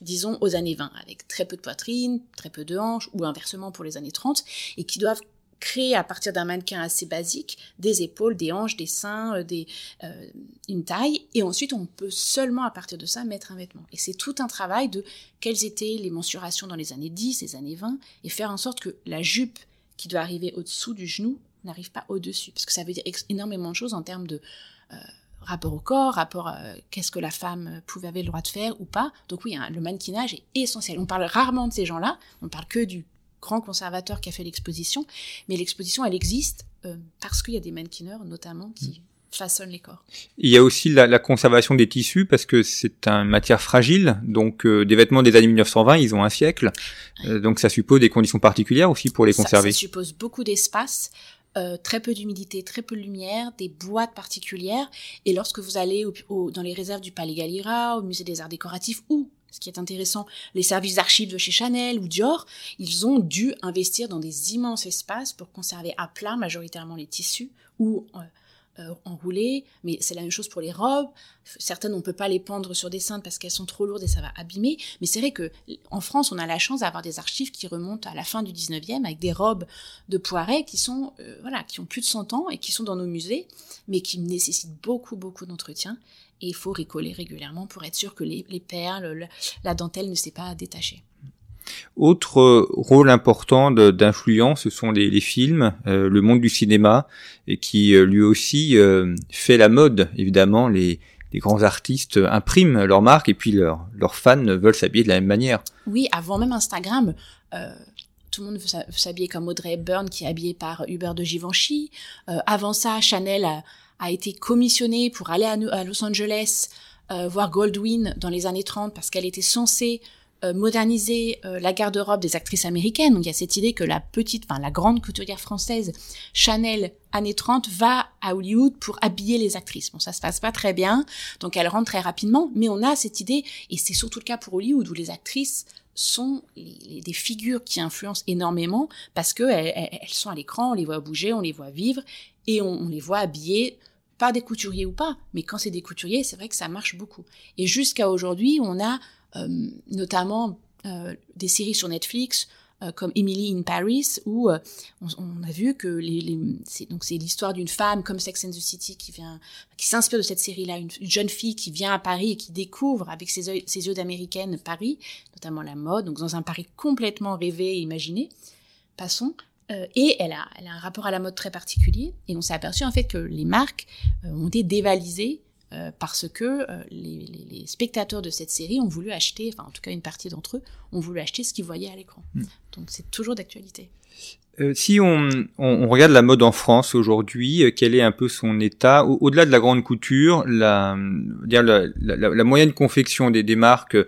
disons, aux années 20, avec très peu de poitrine, très peu de hanches, ou inversement pour les années 30, et qui doivent créer à partir d'un mannequin assez basique des épaules, des hanches, des seins, euh, euh, une taille, et ensuite on peut seulement à partir de ça mettre un vêtement. Et c'est tout un travail de quelles étaient les mensurations dans les années 10, les années 20, et faire en sorte que la jupe qui doit arriver au-dessous du genou n'arrive pas au-dessus, parce que ça veut dire énormément de choses en termes de... Euh, rapport au corps, rapport à qu'est-ce que la femme pouvait avoir le droit de faire ou pas. Donc oui, hein, le mannequinage est essentiel. On parle rarement de ces gens-là, on parle que du grand conservateur qui a fait l'exposition, mais l'exposition, elle existe euh, parce qu'il y a des mannequineurs notamment qui façonnent les corps. Il y a aussi la, conservation des tissus parce que c'est une matière fragile, donc euh, des vêtements des années 1920, ils ont un siècle, euh, donc ça suppose des conditions particulières aussi pour les conserver. Ça suppose beaucoup d'espace. Très peu d'humidité, très peu de lumière, des boîtes particulières. Et lorsque vous allez dans les réserves du Palais Galliera, au Musée des Arts Décoratifs ou ce qui est intéressant, les services d'archives de chez Chanel ou Dior, ils ont dû investir dans des immenses espaces pour conserver à plat majoritairement les tissus ou euh, euh, enroulées, mais c'est la même chose pour les robes. Certaines, on peut pas les pendre sur des cintres parce qu'elles sont trop lourdes et ça va abîmer. Mais c'est vrai que en France, on a la chance d'avoir des archives qui remontent à la fin du 19e avec des robes de Poiret qui sont, euh, voilà, qui ont plus de 100 ans et qui sont dans nos musées, mais qui nécessitent beaucoup, beaucoup d'entretien. Et il faut ricoler régulièrement pour être sûr que les, les perles, la dentelle ne s'est pas détachée. Autre euh, rôle important d'influence, ce sont les, films, euh, le monde du cinéma, et qui euh, lui aussi fait la mode. Évidemment, les, grands artistes impriment leur marque et puis leurs, leurs fans veulent s'habiller de la même manière. Oui, avant même Instagram, tout le monde veut s'habiller comme Audrey Hepburn qui est habillée par Hubert de Givenchy. avant ça, Chanel a, a, été commissionnée pour aller à, Los Angeles voir Goldwyn dans les années 30 parce qu'elle était censée euh, moderniser euh, la garde-robe des actrices américaines. Donc il y a cette idée que la petite, enfin la grande couturière française Chanel années 30 va à Hollywood pour habiller les actrices. Bon, ça se passe pas très bien, donc elle rentre très rapidement, mais on a cette idée, et c'est surtout le cas pour Hollywood où les actrices sont des figures qui influencent énormément parce que elles, sont à l'écran, on les voit bouger, on les voit vivre et on, les voit habiller par des couturiers ou pas, mais quand c'est des couturiers, c'est vrai que ça marche beaucoup. Et jusqu'à aujourd'hui, on a euh, notamment euh, des séries sur Netflix euh, comme Emily in Paris où on, a vu que c'est donc c'est l'histoire d'une femme comme Sex and the City qui vient qui s'inspire de cette série-là. Une, jeune fille qui vient à Paris et qui découvre avec ses ses yeux d'américaine Paris notamment la mode donc dans un Paris complètement rêvé et imaginé. Passons et elle a, elle a un rapport à la mode très particulier et on s'est aperçu en fait que les marques ont été dévalisées euh, parce que euh, les, spectateurs de cette série ont voulu acheter, enfin en tout cas une partie d'entre eux, ont voulu acheter ce qu'ils voyaient à l'écran. Hmm. Donc c'est toujours d'actualité. Euh, si on, on, regarde la mode en France aujourd'hui, quel est un peu son état? Au-delà de la grande couture, la, la, la, la moyenne confection des, des marques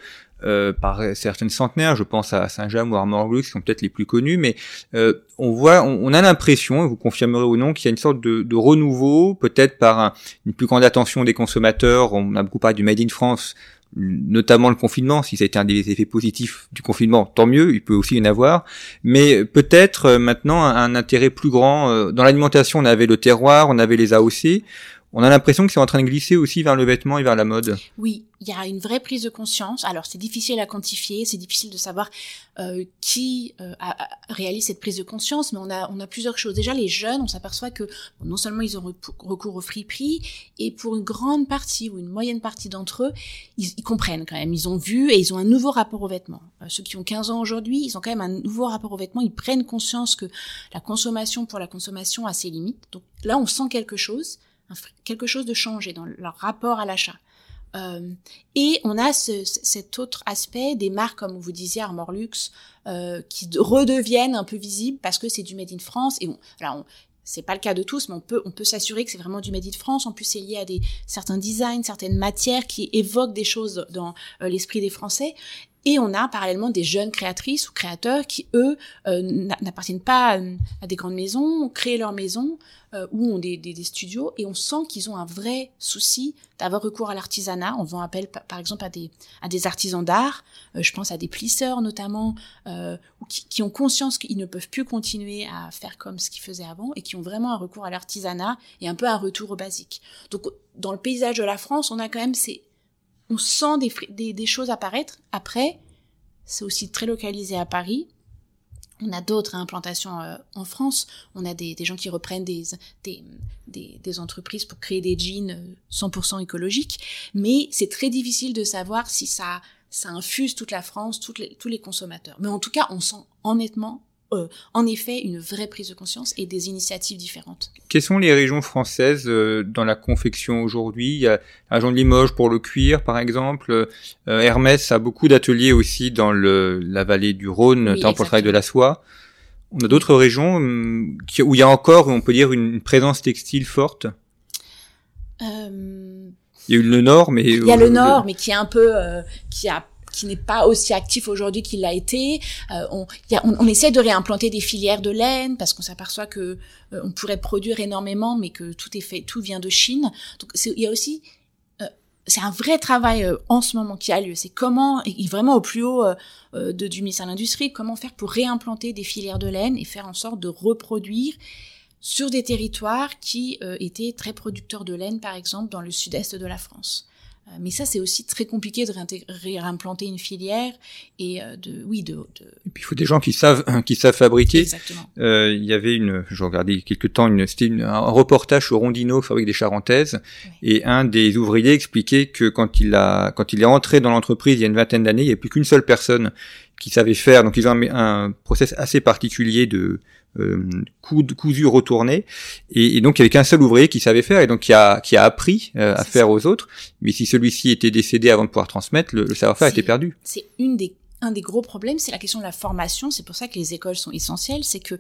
euh, par certaines centenaires, je pense à Saint-James ou Armor qui sont peut-être les plus connus, mais euh, on voit, on, a l'impression, vous confirmerez ou non, qu'il y a une sorte de, de renouveau, peut-être par une plus grande attention des consommateurs. On a beaucoup parlé du Made in France, notamment le confinement, si ça a été un des effets positifs du confinement, tant mieux, il peut aussi y en avoir, mais peut-être euh, maintenant un, un, intérêt plus grand. Dans l'alimentation, on avait le terroir, on avait les AOC, on a l'impression que c'est en train de glisser aussi vers le vêtement et vers la mode. Oui, il y a une vraie prise de conscience. Alors c'est difficile à quantifier, c'est difficile de savoir euh, qui euh, a, réalise cette prise de conscience, mais on a on a plusieurs choses. Déjà les jeunes, on s'aperçoit que non seulement ils ont recours au friperie, et pour une grande partie ou une moyenne partie d'entre eux, ils, comprennent quand même. Ils ont vu et ils ont un nouveau rapport aux vêtements. Euh, ceux qui ont 15 ans aujourd'hui, ils ont quand même un nouveau rapport aux vêtements. Ils prennent conscience que la consommation pour la consommation a ses limites. Donc là, on sent quelque chose quelque chose de changé dans leur rapport à l'achat. Euh, et on a ce, cet autre aspect des marques, comme vous disiez, Armor Luxe, euh, qui redeviennent un peu visibles parce que c'est du Made in France. Et on, alors, c'est pas le cas de tous, mais on peut, on peut s'assurer que c'est vraiment du Made in France. En plus, c'est lié à des certains designs, certaines matières qui évoquent des choses dans euh, l'esprit des Français. Et on a parallèlement des jeunes créatrices ou créateurs qui, eux, euh, n'appartiennent pas à, des grandes maisons, ont créé leur maison euh, ou ont des, des, studios, et on sent qu'ils ont un vrai souci d'avoir recours à l'artisanat. On vend appel, par exemple, à des, à des artisans d'art, euh, je pense à des plisseurs notamment, ou qui, qui, ont conscience qu'ils ne peuvent plus continuer à faire comme ce qu'ils faisaient avant, et qui ont vraiment un recours à l'artisanat et un peu un retour au basique. Donc, dans le paysage de la France, on a quand même ces on sent des, des, choses apparaître. Après, c'est aussi très localisé à Paris. On a d'autres implantations euh, en France. On a des, des, gens qui reprennent des, des, des, entreprises pour créer des jeans 100% euh, écologiques. Mais c'est très difficile de savoir si ça, ça infuse toute la France, les, tous les consommateurs. Mais en tout cas, on sent honnêtement euh, en effet une vraie prise de conscience et des initiatives différentes. Quelles sont les régions françaises euh, dans la confection aujourd'hui? Il y a région de Limoges pour le cuir, par exemple. Euh, Hermès a beaucoup d'ateliers aussi dans le, la vallée du Rhône, notamment pour le travail de la soie. On a d'autres régions hum, où il y a encore, on peut dire, une présence textile forte? Il y a eu le Nord, mais il y a le Nord, mais qui est un peu, qui a qui n'est pas aussi actif aujourd'hui qu'il l'a été. Euh, on, essaie de réimplanter des filières de laine parce qu'on s'aperçoit que euh, on pourrait produire énormément, mais que tout est fait, tout vient de Chine. Donc il y a aussi euh, c'est un vrai travail en ce moment qui a lieu. C'est comment, et vraiment au plus haut de, du ministère de l'Industrie, comment faire pour réimplanter des filières de laine et faire en sorte de reproduire sur des territoires qui étaient très producteurs de laine, par exemple, dans le sud-est de la France. Euh, mais ça, c'est aussi très compliqué de réimplanter une filière et euh, de, oui, de, de... Et puis il faut des gens qui savent, qui savent fabriquer. Exactement. Euh, il y avait une, je regardais quelque temps, une, c'était un reportage sur Rondino, fabrique des Charentaises, et un des ouvriers expliquait que quand il a, quand il est entré dans l'entreprise il y a une vingtaine d'années, il n'y avait plus qu'une seule personne qui savait faire. Donc ils ont un, un process assez particulier de cousu retourné. Et, et, donc il y avait qu'un seul ouvrier qui savait faire et donc qui a qui a appris euh, à faire aux autres. Mais si celui-ci était décédé avant de pouvoir transmettre le, savoir-faire était perdu. c'est une des un des gros problèmes, c'est la question de la formation. C'est pour ça que les écoles sont essentielles. C'est que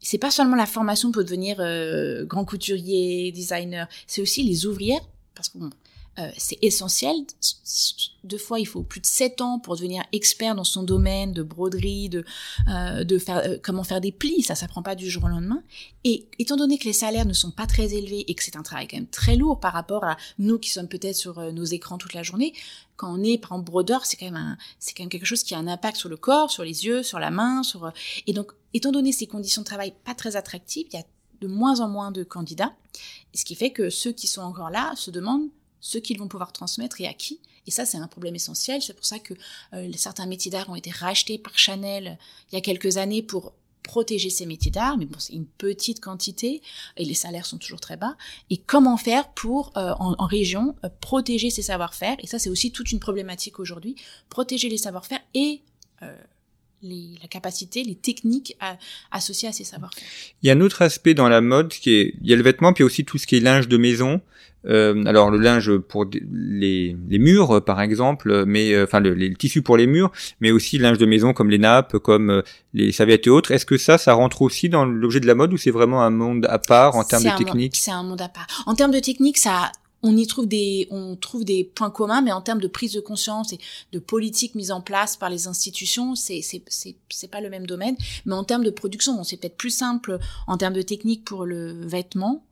c'est pas seulement la formation pour devenir euh, grand couturier, designer, c'est aussi les ouvrières, parce que bon, euh, c'est essentiel. Deux fois, il faut plus de sept ans pour devenir expert dans son domaine de broderie, de, euh, de faire euh, comment faire des plis. Ça, ça prend pas du jour au lendemain. Et étant donné que les salaires ne sont pas très élevés et que c'est un travail quand même très lourd par rapport à nous qui sommes peut-être sur nos écrans toute la journée, quand on est par exemple brodeur, c'est quand même un, c'est quand même quelque chose qui a un impact sur le corps, sur les yeux, sur la main, et donc étant donné ces conditions de travail pas très attractives, il y a de moins en moins de candidats, ce qui fait que ceux qui sont encore là se demandent ce qu'ils vont pouvoir transmettre et à qui. Et ça, c'est un problème essentiel. C'est pour ça que euh, certains métiers d'art ont été rachetés par Chanel euh, il y a quelques années pour protéger ces métiers d'art, mais bon, c'est une petite quantité et les salaires sont toujours très bas. Et comment faire pour, euh, en, région, protéger ces savoir-faire? Et ça, c'est aussi toute une problématique aujourd'hui. Protéger les savoir-faire et les, la capacité, les techniques associées à ces savoir-faire. Il y a un autre aspect dans la mode qui est, il y a le vêtement, puis aussi tout ce qui est linge de maison. Euh, alors le linge pour les, les murs par exemple, mais euh, enfin le, les tissus pour les murs, mais aussi linge de maison comme les nappes, comme euh, les serviettes et autres. Est-ce que ça, ça rentre aussi dans l'objet de la mode ou c'est vraiment un monde à part en termes de technique? C'est un monde à part. En termes de technique, ça on y trouve des, on trouve des points communs, mais en termes de prise de conscience et de politique mise en place par les institutions, c'est, c'est, c'est, c'est pas le même domaine. Mais en termes de production, bon, c'est peut-être plus simple en termes de technique pour le vêtement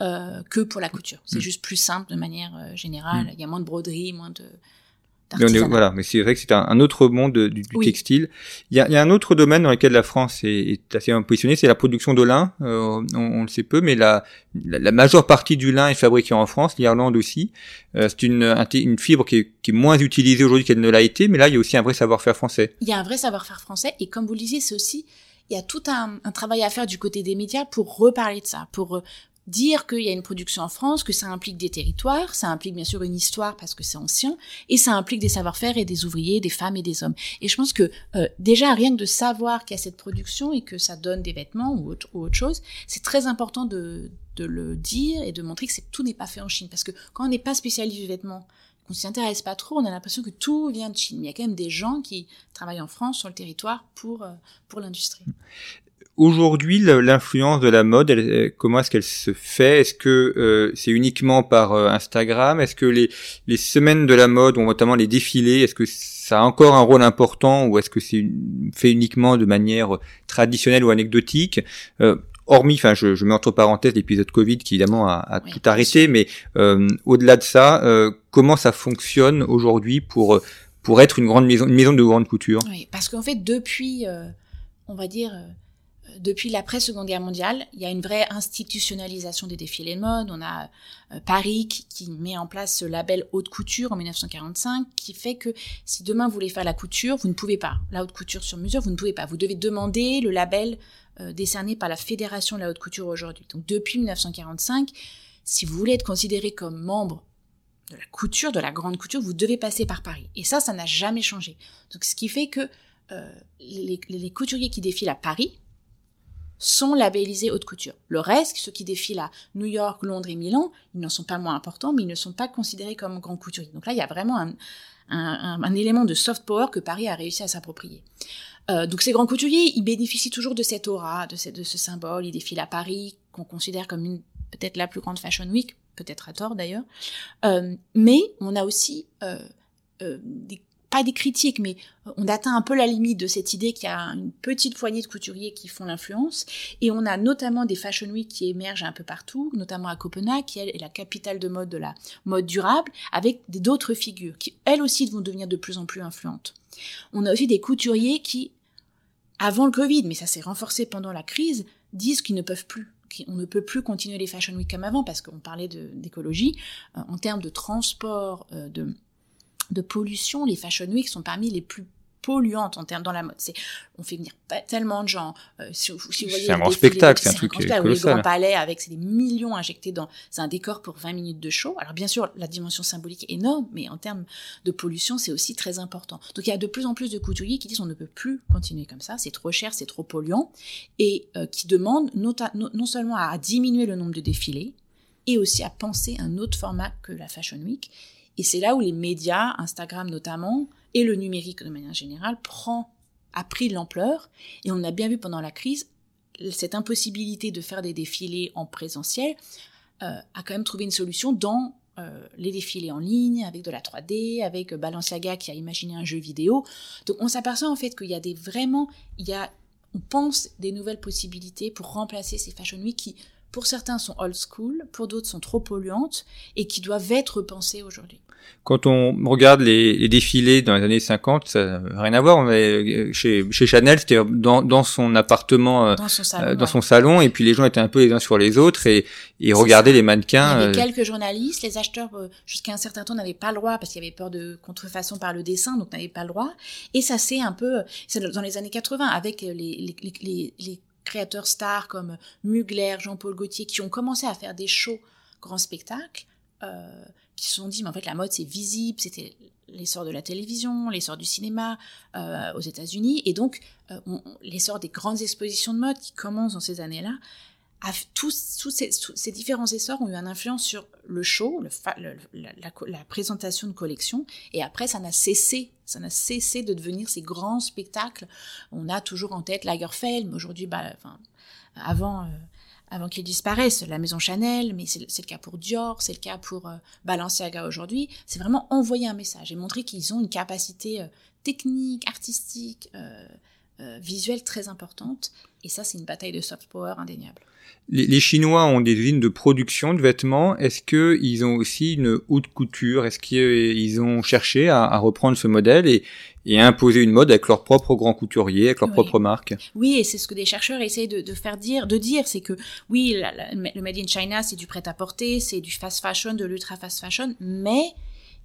euh, que pour la couture. C'est mm. juste plus simple de manière euh, générale. Mm. Il y a moins de broderie, moins de, voilà, mais c'est vrai que c'est un, autre monde du, textile. Il y, a, il y, a, un autre domaine dans lequel la France est, est assez positionnée, c'est la production de lin. Euh, on, on, le sait peu, mais la, la, majeure partie du lin est fabriquée en France, l'Irlande aussi. Euh, c'est une, une fibre qui est, qui est moins utilisée aujourd'hui qu'elle ne l'a été, mais là, il y a aussi un vrai savoir-faire français. Il y a un vrai savoir-faire français, et comme vous le disiez, c'est aussi il y a tout un, un, travail à faire du côté des médias pour reparler de ça, pour dire qu'il y a une production en France, que ça implique des territoires, ça implique bien sûr une histoire parce que c'est ancien, et ça implique des savoir-faire et des ouvriers, des femmes et des hommes. Et je pense que euh, déjà rien que de savoir qu'il y a cette production et que ça donne des vêtements ou autre, chose, c'est très important de, le dire et de montrer que tout n'est pas fait en Chine. Parce que quand on n'est pas spécialiste du vêtement, qu'on s'y intéresse pas trop, on a l'impression que tout vient de Chine. Mais il y a quand même des gens qui travaillent en France sur le territoire pour, euh, pour l'industrie. Aujourd'hui, l'influence de la mode, euh, comment est-ce qu'elle se fait? Est-ce que euh, c'est uniquement par euh, Instagram? Est-ce que les, les semaines de la mode, ou notamment les défilés, est-ce que ça a encore un rôle important ou est-ce que c'est fait uniquement de manière traditionnelle ou anecdotique? Hormis, enfin, je, je, mets entre parenthèses l'épisode Covid qui évidemment a, a tout arrêté, mais au-delà de ça, comment ça fonctionne aujourd'hui pour pour être une grande maison, une maison de grande couture? Oui, parce qu'en fait, depuis, on va dire depuis l'après-seconde guerre mondiale, il y a une vraie institutionnalisation des défilés de mode. On a euh, Paris qui, met en place ce label haute couture en 1945, qui fait que si demain vous voulez faire la couture, vous ne pouvez pas. La haute couture sur mesure, vous ne pouvez pas. Vous devez demander le label euh, décerné par la Fédération de la haute couture aujourd'hui. Donc depuis 1945, si vous voulez être considéré comme membre de la couture, de la grande couture, vous devez passer par Paris. Et ça, ça n'a jamais changé. Donc ce qui fait que euh, les couturiers qui défilent à Paris, sont labellisés haute couture. Le reste, ceux qui défilent à New York, Londres et Milan, ils n'en sont pas moins importants, mais ils ne sont pas considérés comme grands couturiers. Donc là, il y a vraiment un, élément de soft power que Paris a réussi à s'approprier. Euh, donc ces grands couturiers, ils bénéficient toujours de cette aura, de, ce symbole. Ils défilent à Paris, qu'on considère comme peut-être la plus grande fashion week, peut-être à tort d'ailleurs. Euh, mais on a aussi euh des des critiques, mais euh, on atteint un peu la limite de cette idée qu'il y a une petite poignée de couturiers qui font l'influence. Et on a notamment des fashion week qui émergent un peu partout, notamment à Copenhague, qui est la capitale de mode de la mode durable, avec d'autres figures qui, elles aussi, vont devenir de plus en plus influentes. On a aussi des couturiers qui, avant le Covid, mais ça s'est renforcé pendant la crise, disent qu'ils ne peuvent plus on ne peut plus continuer les fashion week comme avant parce qu'on parlait d'écologie euh, en termes de transport, euh, de de pollution, les Fashion Week sont parmi les plus polluantes en termes dans la mode. C'est, on fait venir pas tellement de gens. Euh, si, vous voyez c'est un grand spectacle, c'est un truc colossal. Les grands palais avec des millions injectés dans un décor pour 20 minutes de show. Alors bien sûr, la dimension symbolique est énorme, mais en termes de pollution, c'est aussi très important. Donc il y a de plus en plus de couturiers qui disent on ne peut plus continuer comme ça, c'est trop cher, c'est trop polluant, et euh, qui demandent non seulement à diminuer le nombre de défilés, et aussi à penser un autre format que la Fashion Week et c'est là où les médias, Instagram notamment, et le numérique de manière générale prend a pris de l'ampleur et on a bien vu pendant la crise cette impossibilité de faire des défilés en présentiel euh, a quand même trouvé une solution dans euh, les défilés en ligne, avec de la 3D, avec Balenciaga qui a imaginé un jeu vidéo. Donc on s'aperçoit en fait qu'il y a des vraiment, il y a, on pense des nouvelles possibilités pour remplacer ces fashion week qui, pour certains, sont old school, pour d'autres sont trop polluantes et qui doivent être repensées aujourd'hui. Quand on regarde les, les, défilés dans les années 50, ça n'a rien à voir. On est, chez, chez Chanel, c'était dans, dans, son appartement, dans, son salon, euh, dans son salon, et puis les gens étaient un peu les uns sur les autres et, et regardaient les mannequins. Il y avait euh, quelques journalistes, les acheteurs euh, jusqu'à un certain temps n'avaient pas le droit parce qu'il y avait peur de contrefaçon par le dessin, donc n'avaient pas le droit. Et ça c'est un peu, c'est dans les années 80 avec les, les, les, les créateurs stars comme Mugler, Jean-Paul Gaultier, qui ont commencé à faire des shows grands spectacles. Euh, qui se sont dit, mais en fait, la mode, c'est visible, c'était l'essor de la télévision, l'essor du cinéma euh, aux États-Unis, et donc euh, l'essor des grandes expositions de mode qui commencent dans ces années-là, tous, ces, différents essors ont eu une influence sur le show, la, présentation de collections, et après ça n'a cessé, ça n'a cessé de devenir ces grands spectacles. On a toujours en tête Lagerfeld, mais aujourd'hui, bah, avant, euh, avant qu'il disparaisse, la maison Chanel, mais c'est le cas pour Dior, c'est le cas pour euh, Balenciaga aujourd'hui, c'est vraiment envoyer un message et montrer qu'ils ont une capacité euh, technique, artistique, euh, euh, visuelle très importante. Et ça, c'est une bataille de soft power indéniable. Les, Chinois ont des usines de production de vêtements. Est-ce qu'ils ont aussi une haute couture? Est-ce qu'ils ont cherché à, à, reprendre ce modèle et, et à imposer une mode avec leur propre grand couturier, avec leur oui. propre marque? Oui, et c'est ce que des chercheurs essayent de, de faire dire, de dire, c'est que oui, la, la, le Made in China, c'est du prêt-à-porter, c'est du fast fashion, de l'ultra fast fashion, mais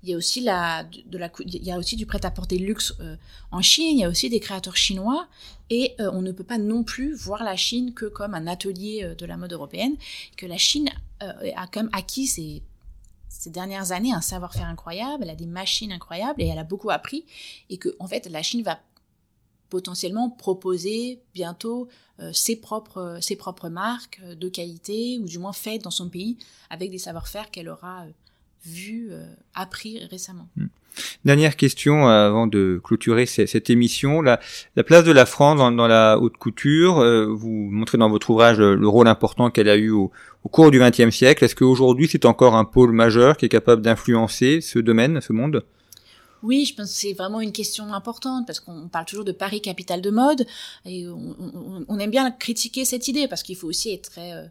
il y a aussi de la il y a aussi du prêt-à-porter luxe euh, en Chine, il y a aussi des créateurs chinois. Et euh, on ne peut pas non plus voir la Chine que comme un atelier euh, de la mode européenne, que la Chine a comme acquis ces ces dernières années un savoir-faire incroyable, elle a des machines incroyables et elle a beaucoup appris. Et que en fait la Chine va potentiellement proposer bientôt ses propres ses propres marques de qualité ou du moins faites dans son pays avec des savoir-faire qu'elle aura vu, euh, appris récemment. Mmh. Dernière question euh, avant de clôturer cette émission. La, la place de la France dans, dans la haute couture, euh, vous montrez dans votre ouvrage le, le rôle important qu'elle a eu au, au, cours du XXe siècle. Est-ce qu'aujourd'hui c'est encore un pôle majeur qui est capable d'influencer ce domaine, ce monde? Oui, je pense que c'est vraiment une question importante parce qu'on parle toujours de Paris capitale de mode et on, on, on aime bien critiquer cette idée parce qu'il faut aussi être très euh,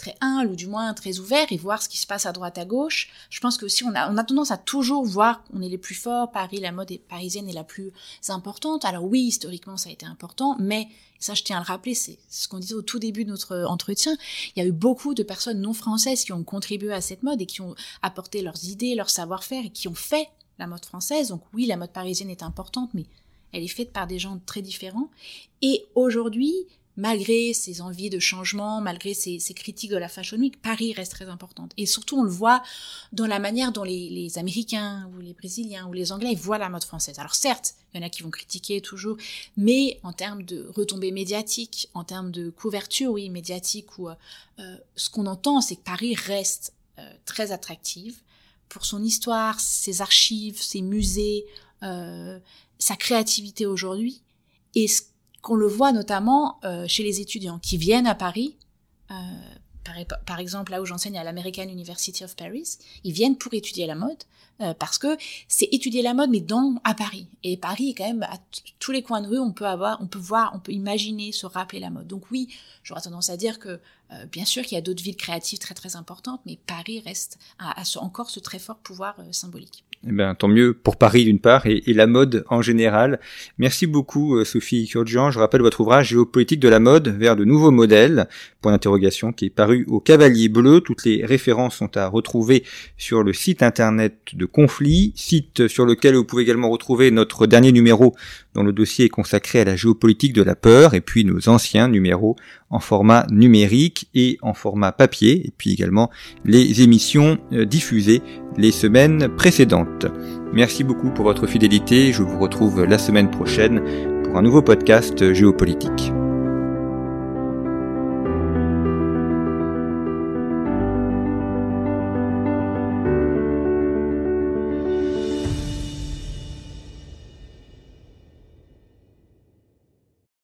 très humble ou du moins très ouvert et voir ce qui se passe à droite à gauche. Je pense que aussi on a, on a tendance à toujours voir qu'on est les plus forts, Paris, la mode parisienne est la plus importante. Alors oui, historiquement ça a été important, mais ça je tiens à le rappeler, c'est ce qu'on disait au tout début de notre entretien, il y a eu beaucoup de personnes non françaises qui ont contribué à cette mode et qui ont apporté leurs idées, leur savoir-faire et qui ont fait la mode française. Donc oui, la mode parisienne est importante, mais elle est faite par des gens très différents. Et aujourd'hui, malgré ses envies de changement, malgré ses, critiques de la Fashion Week, Paris reste très importante. Et surtout, on le voit dans la manière dont les, les, Américains ou les Brésiliens ou les Anglais voient la mode française. Alors certes, il y en a qui vont critiquer toujours, mais en termes de retombées médiatiques, en termes de couverture, oui, médiatique, ou euh, ce qu'on entend, c'est que Paris reste euh, très attractive pour son histoire, ses archives, ses musées, euh, sa créativité aujourd'hui. Et ce qu'on le voit notamment euh, chez les étudiants qui viennent à Paris. Euh, par, exemple, là où j'enseigne à l'American University of Paris, ils viennent pour étudier la mode euh, parce que c'est étudier la mode mais dans à Paris. Et Paris quand même à tous les coins de rue, on peut avoir, on peut voir, on peut imaginer, se rappeler la mode. Donc oui, j'aurais tendance à dire que euh, bien sûr qu'il y a d'autres villes créatives très très importantes, mais Paris reste encore ce très fort pouvoir euh, symbolique. Eh ben, tant mieux pour Paris d'une part et, la mode en général. Merci beaucoup euh, Sophie Kurdzian. Je rappelle votre ouvrage Géopolitique de la mode vers de nouveaux modèles, point d'interrogation, qui est paru au Cavalier Bleu. Toutes les références sont à retrouver sur le site internet de Conflit, site sur lequel vous pouvez également retrouver notre dernier numéro dont le dossier est consacré à la géopolitique de la peur, et puis nos anciens numéros en format numérique et en format papier, et puis également les émissions euh, diffusées les semaines précédentes. Merci beaucoup pour votre fidélité, je vous retrouve la semaine prochaine pour un nouveau podcast géopolitique.